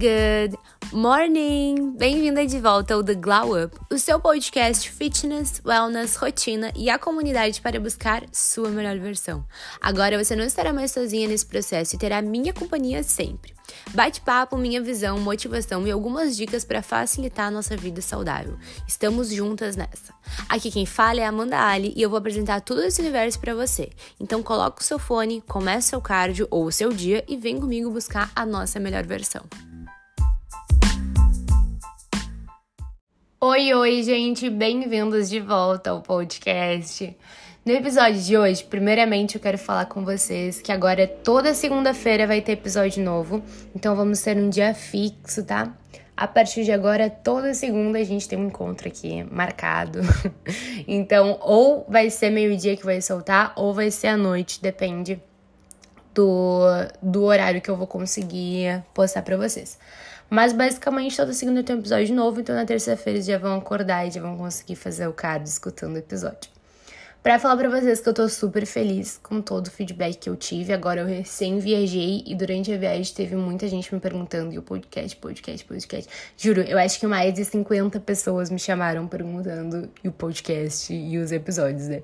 Good morning! Bem-vinda de volta ao The Glow Up, o seu podcast fitness, wellness, rotina e a comunidade para buscar sua melhor versão. Agora você não estará mais sozinha nesse processo e terá minha companhia sempre. Bate-papo, minha visão, motivação e algumas dicas para facilitar a nossa vida saudável. Estamos juntas nessa. Aqui quem fala é Amanda Ali e eu vou apresentar tudo esse universo para você. Então coloca o seu fone, comece seu cardio ou o seu dia e vem comigo buscar a nossa melhor versão. Oi, oi, gente, bem-vindos de volta ao podcast. No episódio de hoje, primeiramente eu quero falar com vocês que agora toda segunda-feira vai ter episódio novo, então vamos ter um dia fixo, tá? A partir de agora, toda segunda a gente tem um encontro aqui marcado. então, ou vai ser meio-dia que vai soltar, ou vai ser à noite, depende do, do horário que eu vou conseguir postar para vocês. Mas basicamente toda segunda tem um episódio novo, então na terça-feira já vão acordar e já vão conseguir fazer o card escutando o episódio. Pra falar pra vocês que eu tô super feliz com todo o feedback que eu tive. Agora eu recém viajei e durante a viagem teve muita gente me perguntando: e o podcast, podcast, podcast. Juro, eu acho que mais de 50 pessoas me chamaram perguntando e o podcast e os episódios, né?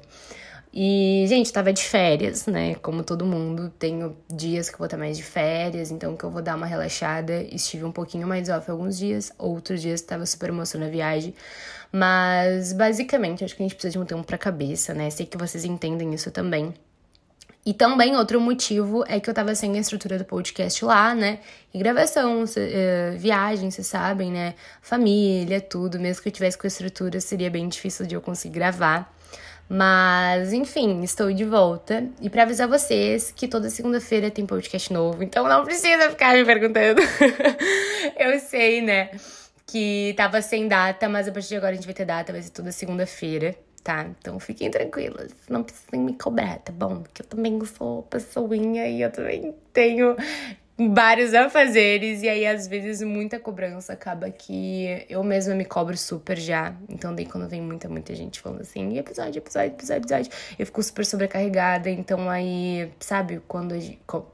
E, gente, tava de férias, né? Como todo mundo, tenho dias que eu vou estar mais de férias, então que eu vou dar uma relaxada. Estive um pouquinho mais off alguns dias, outros dias tava super emocionada a viagem. Mas, basicamente, acho que a gente precisa de um tempo pra cabeça, né? Sei que vocês entendem isso também. E também outro motivo é que eu tava sem a estrutura do podcast lá, né? E gravação, uh, viagem, vocês sabem, né? Família, tudo. Mesmo que eu tivesse com a estrutura, seria bem difícil de eu conseguir gravar. Mas, enfim, estou de volta. E para avisar vocês que toda segunda-feira tem podcast novo, então não precisa ficar me perguntando. eu sei, né? Que tava sem data, mas a partir de agora a gente vai ter data, vai ser toda segunda-feira, tá? Então fiquem tranquilas, não precisem me cobrar, tá bom? Porque eu também sou pessoinha e eu também tenho vários afazeres, e aí às vezes muita cobrança acaba que eu mesma me cobro super já. Então, daí quando vem muita, muita gente falando assim, episódio, episódio, episódio, episódio, eu fico super sobrecarregada. Então, aí, sabe, quando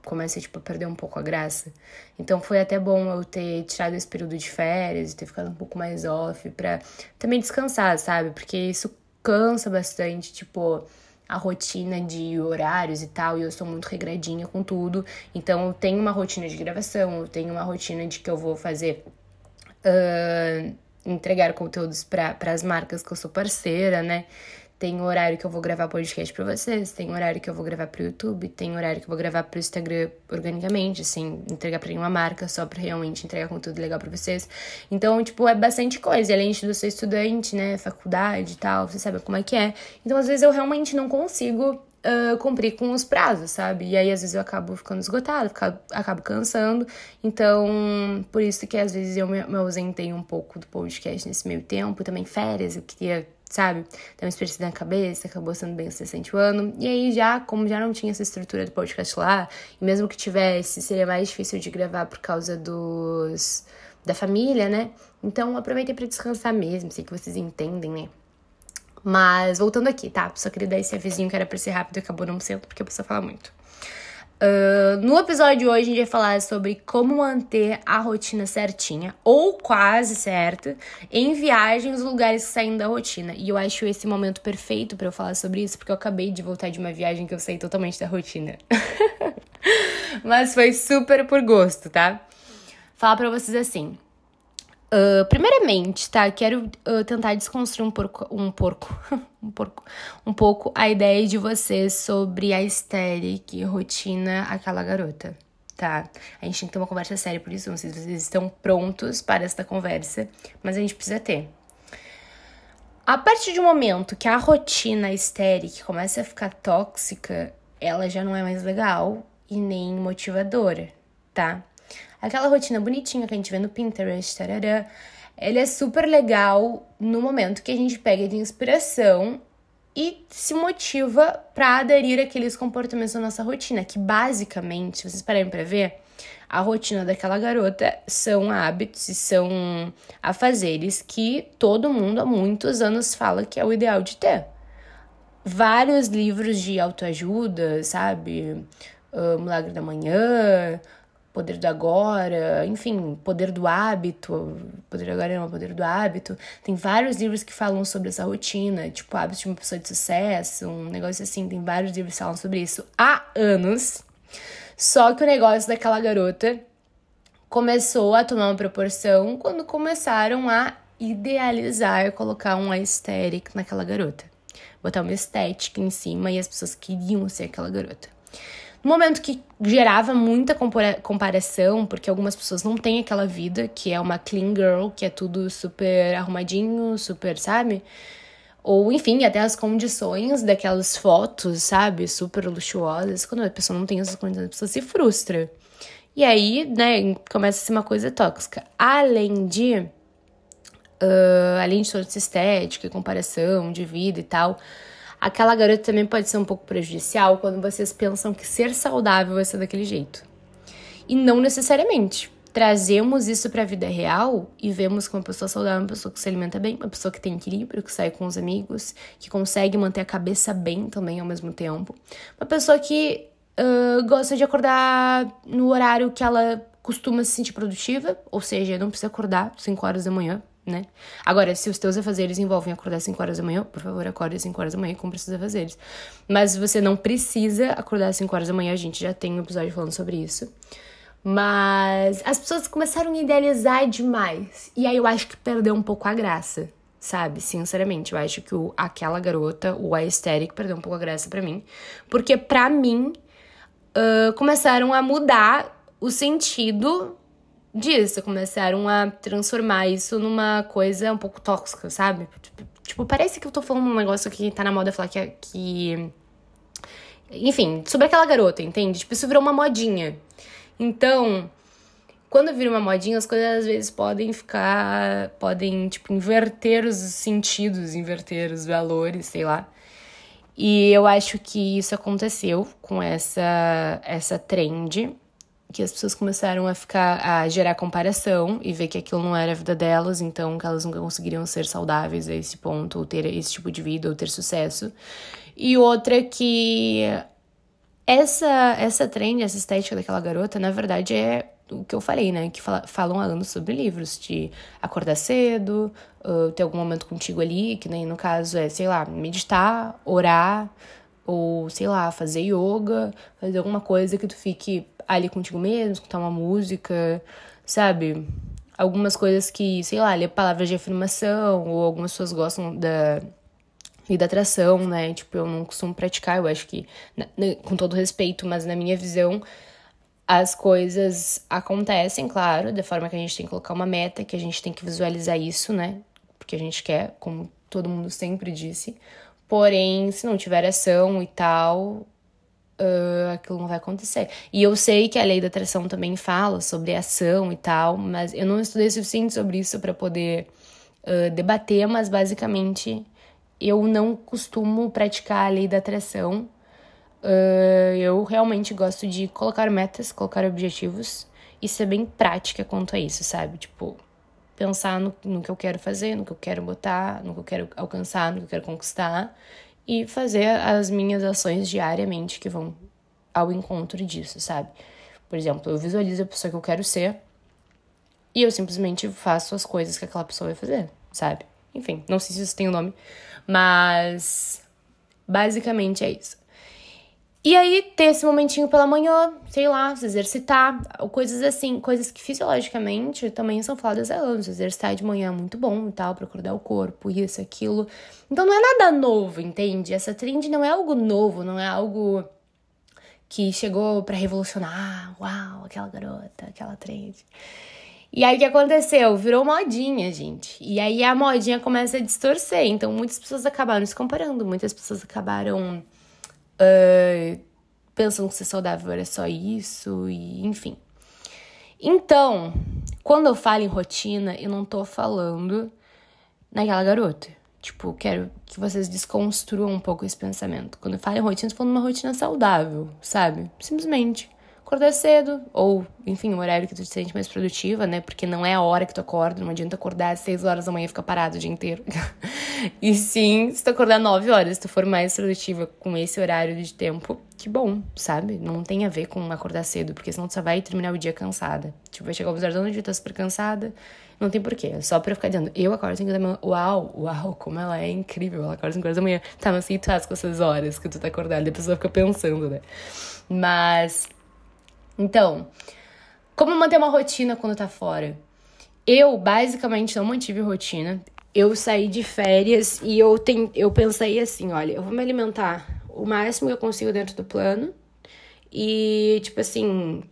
começa tipo, a perder um pouco a graça. Então, foi até bom eu ter tirado esse período de férias e ter ficado um pouco mais off pra também descansar, sabe? Porque isso cansa bastante, tipo a rotina de horários e tal, e eu sou muito regradinha com tudo. Então eu tenho uma rotina de gravação, eu tenho uma rotina de que eu vou fazer. Uh, entregar conteúdos para as marcas que eu sou parceira, né? Tem horário que eu vou gravar podcast pra vocês, tem horário que eu vou gravar pro YouTube, tem horário que eu vou gravar pro Instagram organicamente, sem entregar pra nenhuma marca, só pra realmente entregar conteúdo legal pra vocês. Então, tipo, é bastante coisa. E além de ser estudante, né, faculdade e tal, você sabe como é que é. Então, às vezes eu realmente não consigo Uh, cumprir com os prazos, sabe? E aí, às vezes, eu acabo ficando esgotada, acabo, acabo cansando. Então, por isso que às vezes eu me, me ausentei um pouco do podcast nesse meio tempo. Também férias, eu queria sabe? Tem uma experiência na cabeça, acabou sendo bem o ano. E aí, já, como já não tinha essa estrutura do podcast lá, e mesmo que tivesse, seria mais difícil de gravar por causa dos. da família, né? Então, aproveitei para descansar mesmo, sei que vocês entendem, né? Mas, voltando aqui, tá? Só queria dar esse avisinho que era pra ser rápido e acabou não sendo, porque eu preciso falar muito. Uh, no episódio de hoje, a gente vai falar sobre como manter a rotina certinha, ou quase certa, em viagens, lugares saem da rotina. E eu acho esse momento perfeito para eu falar sobre isso, porque eu acabei de voltar de uma viagem que eu saí totalmente da rotina. Mas foi super por gosto, tá? Falar pra vocês assim. Uh, primeiramente, tá? Quero uh, tentar desconstruir um porco, um porco, um porco, um pouco a ideia de vocês sobre a Estelle que rotina aquela garota, tá? A gente tem que ter uma conversa séria por isso. Não sei se vocês estão prontos para esta conversa, mas a gente precisa ter. A partir um momento que a rotina estéril começa a ficar tóxica, ela já não é mais legal e nem motivadora, tá? Aquela rotina bonitinha que a gente vê no Pinterest, tarará, ele é super legal no momento que a gente pega de inspiração e se motiva para aderir àqueles comportamentos da nossa rotina, que basicamente, vocês pararem para ver, a rotina daquela garota são hábitos e são afazeres que todo mundo há muitos anos fala que é o ideal de ter. Vários livros de autoajuda, sabe? O Milagre da Manhã, poder do agora, enfim, poder do hábito, poder do agora não, poder do hábito. Tem vários livros que falam sobre essa rotina, tipo hábitos de uma pessoa de sucesso, um negócio assim, tem vários livros que falam sobre isso há anos. Só que o negócio daquela garota começou a tomar uma proporção quando começaram a idealizar, colocar um aesthetic naquela garota. Botar uma estética em cima e as pessoas queriam ser aquela garota. No momento que gerava muita comparação, porque algumas pessoas não têm aquela vida, que é uma clean girl, que é tudo super arrumadinho, super, sabe? Ou, enfim, até as condições daquelas fotos, sabe? Super luxuosas. Quando a pessoa não tem essas condições, a pessoa se frustra. E aí, né, começa a ser uma coisa tóxica. Além de. Uh, além de toda essa estética, comparação de vida e tal aquela garota também pode ser um pouco prejudicial quando vocês pensam que ser saudável vai ser daquele jeito. E não necessariamente. Trazemos isso para a vida real e vemos que uma pessoa saudável é uma pessoa que se alimenta bem, uma pessoa que tem equilíbrio, que sai com os amigos, que consegue manter a cabeça bem também ao mesmo tempo. Uma pessoa que uh, gosta de acordar no horário que ela costuma se sentir produtiva, ou seja, não precisa acordar 5 horas da manhã né? Agora, se os teus afazeres envolvem acordar às 5 horas da manhã, por favor, acorde às 5 horas da manhã e cumpra seus afazeres. Mas você não precisa acordar às 5 horas da manhã, a gente já tem um episódio falando sobre isso. Mas as pessoas começaram a idealizar demais. E aí eu acho que perdeu um pouco a graça, sabe? Sinceramente, eu acho que o, aquela garota, o aesthetic, perdeu um pouco a graça para mim. Porque pra mim, uh, começaram a mudar o sentido disso, começaram a transformar isso numa coisa um pouco tóxica, sabe? Tipo, tipo, parece que eu tô falando um negócio que tá na moda falar que, é, que. Enfim, sobre aquela garota, entende? Tipo, isso virou uma modinha. Então, quando vira uma modinha, as coisas às vezes podem ficar. podem, tipo, inverter os sentidos, inverter os valores, sei lá. E eu acho que isso aconteceu com essa, essa trend que as pessoas começaram a ficar a gerar comparação e ver que aquilo não era a vida delas, então que elas nunca conseguiriam ser saudáveis a esse ponto, ou ter esse tipo de vida, ou ter sucesso. E outra que essa essa trend, essa estética daquela garota, na verdade é o que eu falei, né? Que fala, falam há anos sobre livros, de acordar cedo, uh, ter algum momento contigo ali, que nem no caso é, sei lá, meditar, orar, ou sei lá, fazer yoga, fazer alguma coisa que tu fique ali contigo mesmo, escutar uma música, sabe? Algumas coisas que, sei lá, ler palavras de afirmação, ou algumas pessoas gostam da e da atração, né? Tipo, eu não costumo praticar, eu acho que, com todo respeito, mas na minha visão, as coisas acontecem, claro, da forma que a gente tem que colocar uma meta, que a gente tem que visualizar isso, né? Porque a gente quer, como todo mundo sempre disse. Porém, se não tiver ação e tal, uh, aquilo não vai acontecer. E eu sei que a lei da atração também fala sobre ação e tal, mas eu não estudei o suficiente sobre isso para poder uh, debater, mas basicamente eu não costumo praticar a lei da atração. Uh, eu realmente gosto de colocar metas, colocar objetivos e ser bem prática quanto a isso, sabe? Tipo, pensar no, no que eu quero fazer, no que eu quero botar, no que eu quero alcançar, no que eu quero conquistar e fazer as minhas ações diariamente que vão ao encontro disso, sabe? Por exemplo, eu visualizo a pessoa que eu quero ser e eu simplesmente faço as coisas que aquela pessoa vai fazer, sabe? Enfim, não sei se isso tem um nome, mas basicamente é isso. E aí, ter esse momentinho pela manhã, sei lá, se exercitar, coisas assim, coisas que fisiologicamente também são faladas há anos. Exercitar de manhã é muito bom e tal, pra acordar o corpo, isso, aquilo. Então não é nada novo, entende? Essa trend não é algo novo, não é algo que chegou para revolucionar. Uau, aquela garota, aquela trend. E aí o que aconteceu? Virou modinha, gente. E aí a modinha começa a distorcer. Então muitas pessoas acabaram se comparando, muitas pessoas acabaram uh, pensando que ser saudável era só isso, e enfim. Então, quando eu falo em rotina, eu não tô falando naquela garota. Tipo, quero que vocês desconstruam um pouco esse pensamento. Quando eu falo em rotina, eu tô falando uma rotina saudável, sabe? Simplesmente acordar cedo, ou, enfim, um horário que tu te sente mais produtiva, né? Porque não é a hora que tu acorda, não adianta acordar às 6 horas da manhã e ficar parado o dia inteiro. e sim, se tu acordar 9 horas, se tu for mais produtiva com esse horário de tempo, que bom, sabe? Não tem a ver com acordar cedo, porque senão tu só vai terminar o dia cansada. Tipo, vai chegar o horas da noite, tá super cansada, não tem porquê. É só pra ficar dizendo, eu acordo 5 da manhã. Uau, uau, como ela é incrível. Ela acorda 5 horas da manhã. Tá, mas assim tu faz com essas horas que tu tá acordado? E a pessoa fica pensando, né? Mas. Então, como manter uma rotina quando tá fora? Eu, basicamente, não mantive rotina. Eu saí de férias e eu, tem, eu pensei assim: olha, eu vou me alimentar o máximo que eu consigo dentro do plano. E, tipo assim,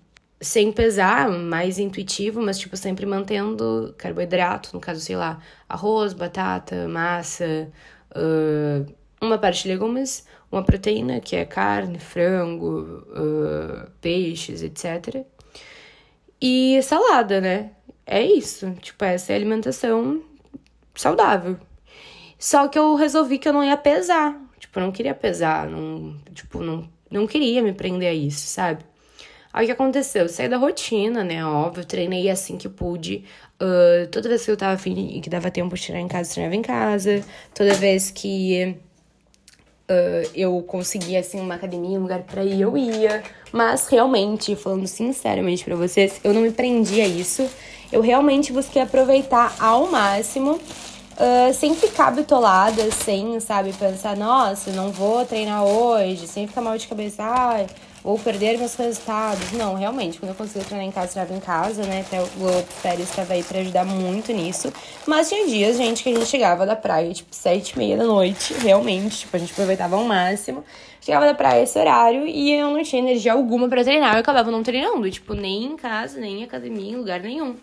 sem pesar, mais intuitivo, mas tipo sempre mantendo carboidrato, no caso, sei lá, arroz, batata, massa, uh, uma parte de legumes, uma proteína, que é carne, frango, uh, peixes, etc. E salada, né? É isso. Tipo, essa é a alimentação saudável. Só que eu resolvi que eu não ia pesar. Tipo, eu não queria pesar, não, tipo, não, não queria me prender a isso, sabe? Aí o que aconteceu? Eu saí da rotina, né? Óbvio, treinei assim que pude. Uh, toda vez que eu tava afim e que dava tempo de treinar em casa, treinava em casa. Toda vez que uh, eu conseguia, assim, uma academia, um lugar pra ir, eu ia. Mas realmente, falando sinceramente pra vocês, eu não me prendi a isso. Eu realmente busquei aproveitar ao máximo. Uh, sem ficar bitolada, sem, sabe, pensar, nossa, não vou treinar hoje, sem ficar mal de cabeça, ai, ou perder meus resultados. Não, realmente, quando eu consegui treinar em casa, estava em casa, né? Até o Pérez estava aí para ajudar muito nisso. Mas tinha dias, gente, que a gente chegava da praia, tipo, sete e meia da noite, realmente. Tipo, a gente aproveitava ao máximo. Chegava da praia esse horário e eu não tinha energia alguma para treinar. Eu acabava não treinando, tipo, nem em casa, nem em academia, em lugar nenhum.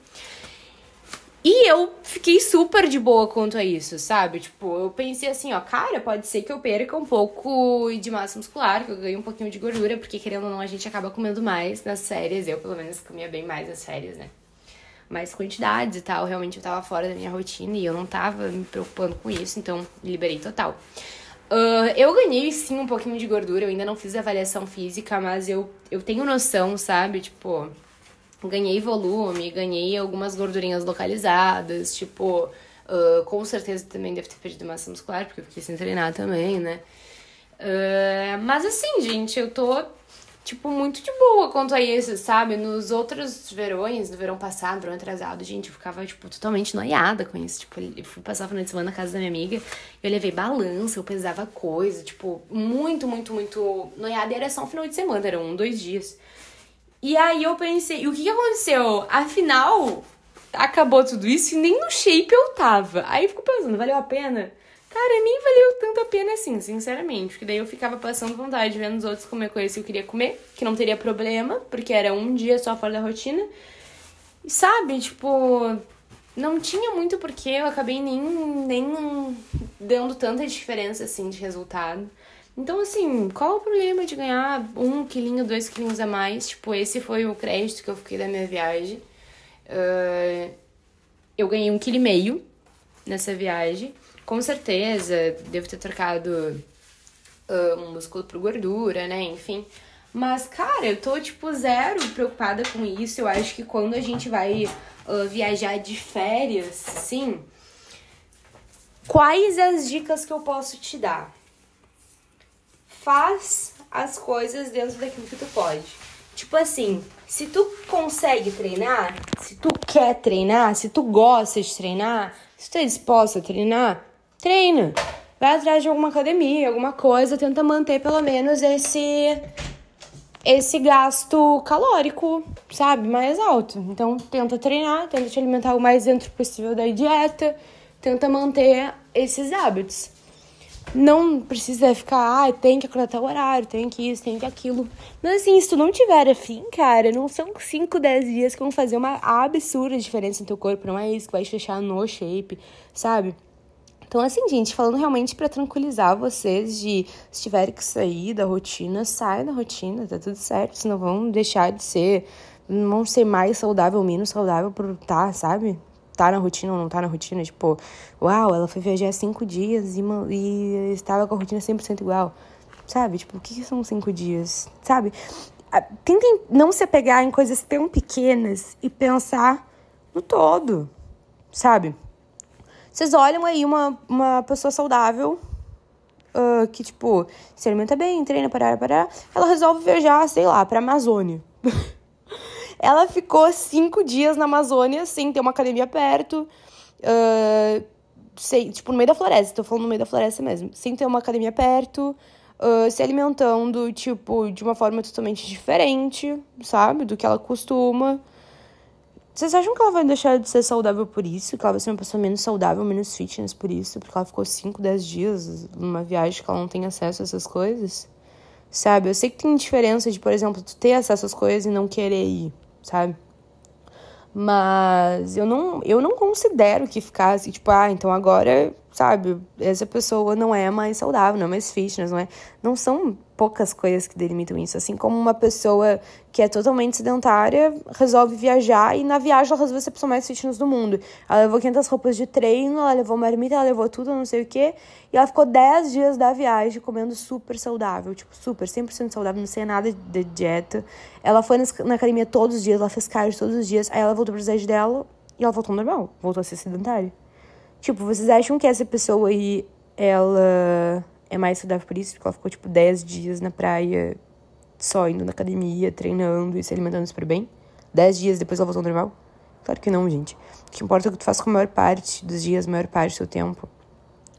E eu fiquei super de boa quanto a isso, sabe? Tipo, eu pensei assim, ó, cara, pode ser que eu perca um pouco de massa muscular, que eu ganhe um pouquinho de gordura, porque querendo ou não, a gente acaba comendo mais nas férias. Eu, pelo menos, comia bem mais nas férias, né? Mais quantidades e tal. Realmente eu tava fora da minha rotina e eu não tava me preocupando com isso, então liberei total. Uh, eu ganhei sim um pouquinho de gordura, eu ainda não fiz avaliação física, mas eu, eu tenho noção, sabe? Tipo, ganhei volume, ganhei algumas gordurinhas localizadas, tipo, uh, com certeza também deve ter perdido massa muscular, porque eu fiquei sem treinar também, né? Uh, mas assim, gente, eu tô, tipo, muito de boa quanto a isso, sabe? Nos outros verões, no verão passado, verão atrasado, gente, eu ficava, tipo, totalmente noiada com isso. Tipo, eu fui passar o final de semana na casa da minha amiga, eu levei balança, eu pesava coisa, tipo, muito, muito, muito noiada. E era só um final de semana, era um, dois dias. E aí eu pensei, o que, que aconteceu? Afinal, acabou tudo isso e nem no shape eu tava. Aí fico pensando, valeu a pena? Cara, nem valeu tanto a pena assim, sinceramente. Porque daí eu ficava passando vontade, vendo os outros comer coisas que eu queria comer, que não teria problema, porque era um dia só fora da rotina. E sabe, tipo, não tinha muito porquê, eu acabei nem, nem dando tanta diferença assim de resultado. Então, assim, qual o problema de ganhar um quilinho, dois quilinhos a mais? Tipo, esse foi o crédito que eu fiquei da minha viagem. Uh, eu ganhei um quilo e meio nessa viagem. Com certeza, devo ter trocado uh, um músculo por gordura, né? Enfim. Mas, cara, eu tô, tipo, zero preocupada com isso. Eu acho que quando a gente vai uh, viajar de férias, sim. Quais as dicas que eu posso te dar? Faz as coisas dentro daquilo que tu pode. Tipo assim, se tu consegue treinar, se tu quer treinar, se tu gosta de treinar, se tu é disposto a treinar, treina. Vai atrás de alguma academia, alguma coisa, tenta manter pelo menos esse esse gasto calórico, sabe, mais alto. Então, tenta treinar, tenta te alimentar o mais dentro possível da dieta, tenta manter esses hábitos não precisa ficar, ah, tem que acordar tal horário, tem que isso, tem que aquilo. Mas assim, se tu não tiver afim, cara, não são 5, 10 dias que vão fazer uma absurda diferença no teu corpo, não é isso que vai te deixar no shape, sabe? Então, assim, gente, falando realmente para tranquilizar vocês de se tiver que sair da rotina, sai da rotina, tá tudo certo, senão vão deixar de ser, vão ser mais saudável menos saudável por tá, sabe? Tá na rotina ou não tá na rotina. Tipo, uau, ela foi viajar cinco dias e, e estava com a rotina 100% igual. Sabe? Tipo, o que, que são cinco dias? Sabe? tentem não se apegar em coisas tão pequenas e pensar no todo, sabe? Vocês olham aí uma, uma pessoa saudável uh, que, tipo, se alimenta bem, treina, parar, parar, ela resolve viajar, sei lá, pra Amazônia. ela ficou cinco dias na Amazônia sem ter uma academia perto. Uh, tipo, no meio da floresta, tô falando no meio da floresta mesmo, sem ter uma academia perto, uh, se alimentando, tipo, de uma forma totalmente diferente, sabe? Do que ela costuma. Vocês acham que ela vai deixar de ser saudável por isso? Que ela vai ser uma pessoa menos saudável, menos fitness por isso? Porque ela ficou 5, 10 dias numa viagem que ela não tem acesso a essas coisas? Sabe? Eu sei que tem diferença de, por exemplo, tu ter acesso às coisas e não querer ir, sabe? Mas eu não, eu não considero que ficasse, tipo, ah, então agora, sabe, essa pessoa não é mais saudável, não é mais fitness, não é. Não são poucas coisas que delimitam isso. Assim como uma pessoa que é totalmente sedentária resolve viajar e na viagem ela resolve ser a pessoa mais fitness do mundo. Ela levou 500 roupas de treino, ela levou marmita, ela levou tudo, não sei o quê. E ela ficou 10 dias da viagem comendo super saudável, tipo, super, 100% saudável, não sei nada de dieta. Ela foi na academia todos os dias, ela fez cardio todos os dias. Aí ela voltou pro desejo dela e ela voltou normal, voltou a ser sedentária. Tipo, vocês acham que essa pessoa aí, ela é mais saudável por isso, porque ela ficou, tipo, 10 dias na praia, só indo na academia, treinando e se alimentando super bem. 10 dias depois ela voltou ao normal? Claro que não, gente. O que importa é o que tu faz com a maior parte dos dias, a maior parte do seu tempo.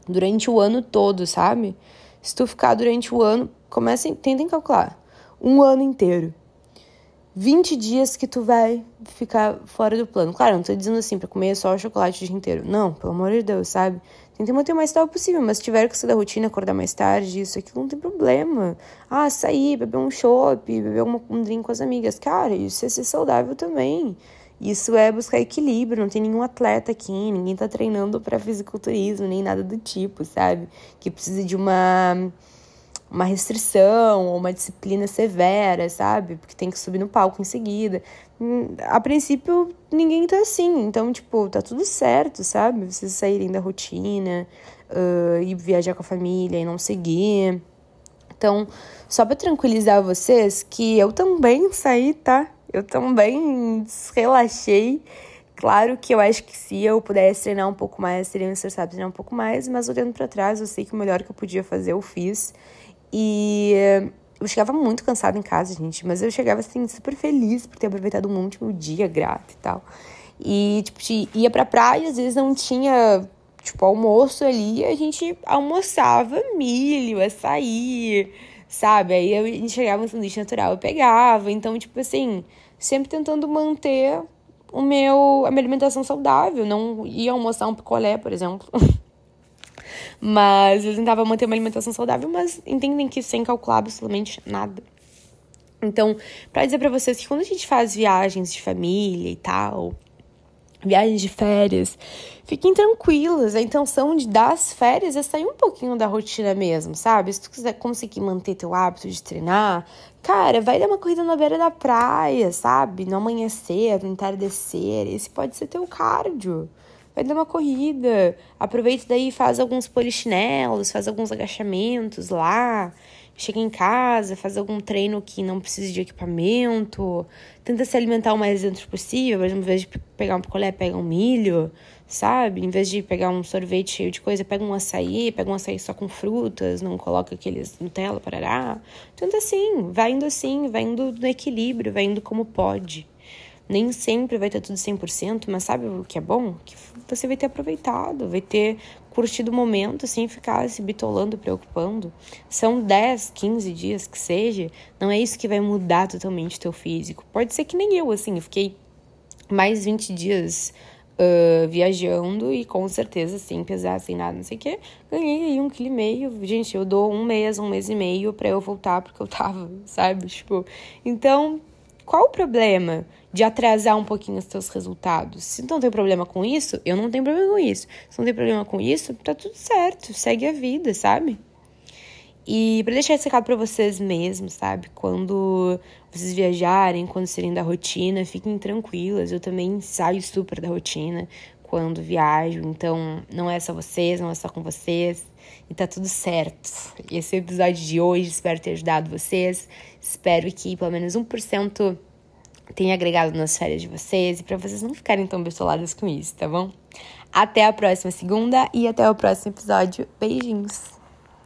Durante o ano todo, sabe? Se tu ficar durante o ano, comecem, tentem calcular. Um ano inteiro. 20 dias que tu vai ficar fora do plano. Claro, não tô dizendo assim pra comer só chocolate o dia inteiro. Não, pelo amor de Deus, sabe? Tentei manter o mais estável possível, mas se tiver que sair da rotina, acordar mais tarde, isso aqui não tem problema. Ah, sair, beber um chopp, beber uma, um drink com as amigas. Cara, isso é ser saudável também. Isso é buscar equilíbrio, não tem nenhum atleta aqui, ninguém tá treinando para fisiculturismo, nem nada do tipo, sabe? Que precisa de uma uma restrição ou uma disciplina severa, sabe? Porque tem que subir no palco em seguida. Hum, a princípio, ninguém tá assim. Então, tipo, tá tudo certo, sabe? Vocês saírem da rotina uh, e viajar com a família e não seguir. Então, só para tranquilizar vocês que eu também saí, tá? Eu também relaxei. Claro que eu acho que se eu pudesse treinar um pouco mais, seria necessário treinar um pouco mais, mas olhando para trás, eu sei que o melhor que eu podia fazer, eu fiz. E eu chegava muito cansada em casa, gente, mas eu chegava assim super feliz por ter aproveitado um último dia grata e tal. E tipo, ia pra praia, às vezes não tinha tipo almoço ali, a gente almoçava milho, açaí, sabe? Aí a gente chegava um sanduíche natural, eu pegava. Então, tipo assim, sempre tentando manter o meu a minha alimentação saudável, não ia almoçar um picolé, por exemplo. Mas eu tentava manter uma alimentação saudável, mas entendem que sem calcular absolutamente nada. Então, para dizer para vocês que quando a gente faz viagens de família e tal, viagens de férias, fiquem tranquilas. A intenção de das férias é sair um pouquinho da rotina mesmo, sabe? Se tu quiser conseguir manter teu hábito de treinar, cara, vai dar uma corrida na beira da praia, sabe? No amanhecer, no entardecer. Esse pode ser teu cardio vai dar uma corrida. Aproveita daí faz alguns polichinelos, faz alguns agachamentos lá. Chega em casa, faz algum treino que não precise de equipamento. Tenta se alimentar o mais dentro possível. Por exemplo, em vez de pegar um picolé, pega um milho, sabe? Em vez de pegar um sorvete cheio de coisa, pega um açaí, pega um açaí só com frutas, não coloca aqueles Nutella, parará. Tenta assim, vai indo assim, vai indo no equilíbrio, vai indo como pode. Nem sempre vai ter tudo 100%, mas sabe o que é bom? Que você vai ter aproveitado, vai ter curtido o momento sem ficar se bitolando, preocupando. São 10, 15 dias que seja, não é isso que vai mudar totalmente o teu físico. Pode ser que nem eu, assim, eu fiquei mais 20 dias Uh, viajando e com certeza sem pesar, sem nada, não sei o que, ganhei aí um quilo e meio. Gente, eu dou um mês, um mês e meio para eu voltar porque eu tava, sabe? Tipo, então, qual o problema? De atrasar um pouquinho os teus resultados. Se não tem problema com isso, eu não tenho problema com isso. Se não tem problema com isso, tá tudo certo, segue a vida, sabe? E para deixar esse recado para vocês mesmos, sabe? Quando vocês viajarem, quando serem da rotina, fiquem tranquilas. Eu também saio super da rotina quando viajo, então não é só vocês, não é só com vocês. e tá tudo certo. Esse é o episódio de hoje, espero ter ajudado vocês. Espero que pelo menos 1% tenha agregado nas férias de vocês e para vocês não ficarem tão bestoladas com isso, tá bom? Até a próxima segunda e até o próximo episódio. Beijinhos!